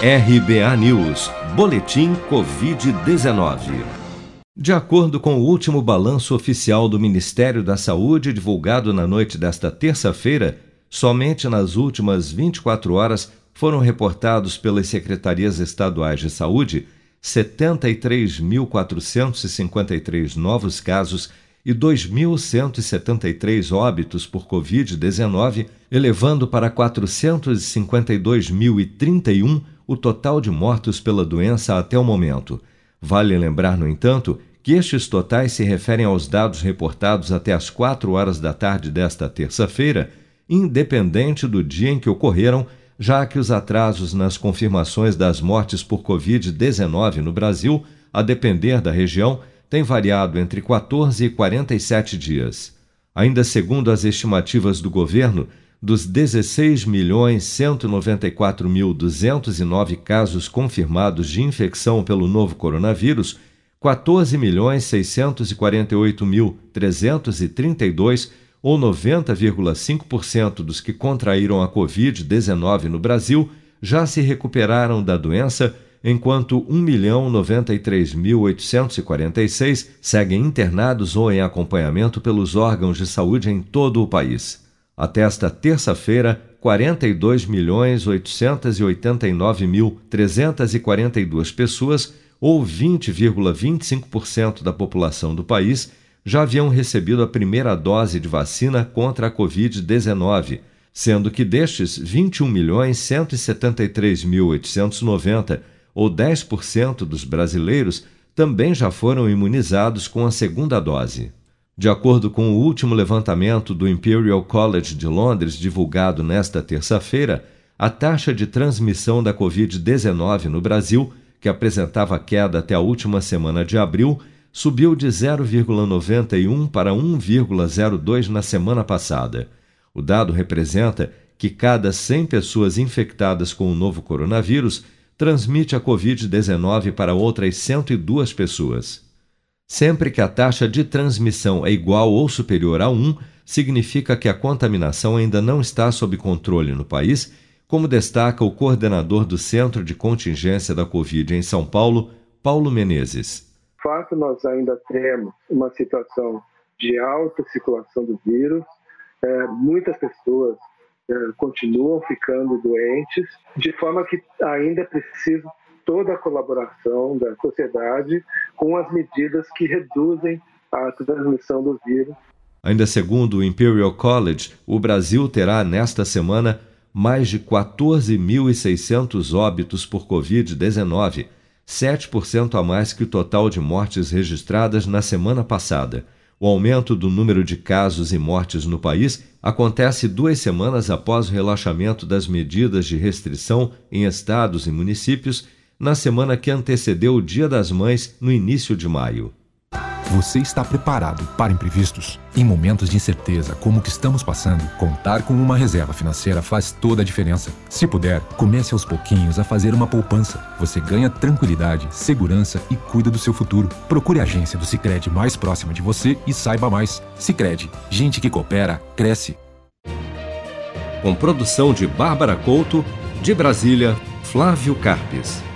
RBA News, Boletim Covid-19. De acordo com o último balanço oficial do Ministério da Saúde, divulgado na noite desta terça-feira, somente nas últimas 24 horas foram reportados pelas secretarias estaduais de saúde 73.453 novos casos e 2.173 óbitos por Covid-19, elevando para 452.031 o total de mortos pela doença até o momento. Vale lembrar, no entanto, que estes totais se referem aos dados reportados até às 4 horas da tarde desta terça-feira, independente do dia em que ocorreram, já que os atrasos nas confirmações das mortes por Covid-19 no Brasil, a depender da região, têm variado entre 14 e 47 dias. Ainda segundo as estimativas do governo, dos 16.194.209 casos confirmados de infecção pelo novo coronavírus, 14.648.332, ou 90,5% dos que contraíram a Covid-19 no Brasil, já se recuperaram da doença, enquanto 1.093.846 seguem internados ou em acompanhamento pelos órgãos de saúde em todo o país. Até esta terça-feira, 42.889.342 pessoas, ou 20,25% da população do país, já haviam recebido a primeira dose de vacina contra a Covid-19, sendo que destes 21.173.890, ou 10% dos brasileiros, também já foram imunizados com a segunda dose. De acordo com o último levantamento do Imperial College de Londres, divulgado nesta terça-feira, a taxa de transmissão da Covid-19 no Brasil, que apresentava queda até a última semana de abril, subiu de 0,91 para 1,02 na semana passada. O dado representa que cada 100 pessoas infectadas com o novo coronavírus transmite a Covid-19 para outras 102 pessoas. Sempre que a taxa de transmissão é igual ou superior a 1, significa que a contaminação ainda não está sob controle no país, como destaca o coordenador do Centro de Contingência da Covid em São Paulo, Paulo Menezes. De fato, nós ainda temos uma situação de alta circulação do vírus, é, muitas pessoas é, continuam ficando doentes, de forma que ainda é preciso toda a colaboração da sociedade com as medidas que reduzem a transmissão do vírus. Ainda segundo o Imperial College, o Brasil terá nesta semana mais de 14.600 óbitos por Covid-19, 7% a mais que o total de mortes registradas na semana passada. O aumento do número de casos e mortes no país acontece duas semanas após o relaxamento das medidas de restrição em estados e municípios na semana que antecedeu o Dia das Mães, no início de maio. Você está preparado para imprevistos? Em momentos de incerteza como o que estamos passando, contar com uma reserva financeira faz toda a diferença. Se puder, comece aos pouquinhos a fazer uma poupança. Você ganha tranquilidade, segurança e cuida do seu futuro. Procure a agência do Sicredi mais próxima de você e saiba mais. Sicredi, gente que coopera cresce. Com produção de Bárbara Couto, de Brasília, Flávio Carpes.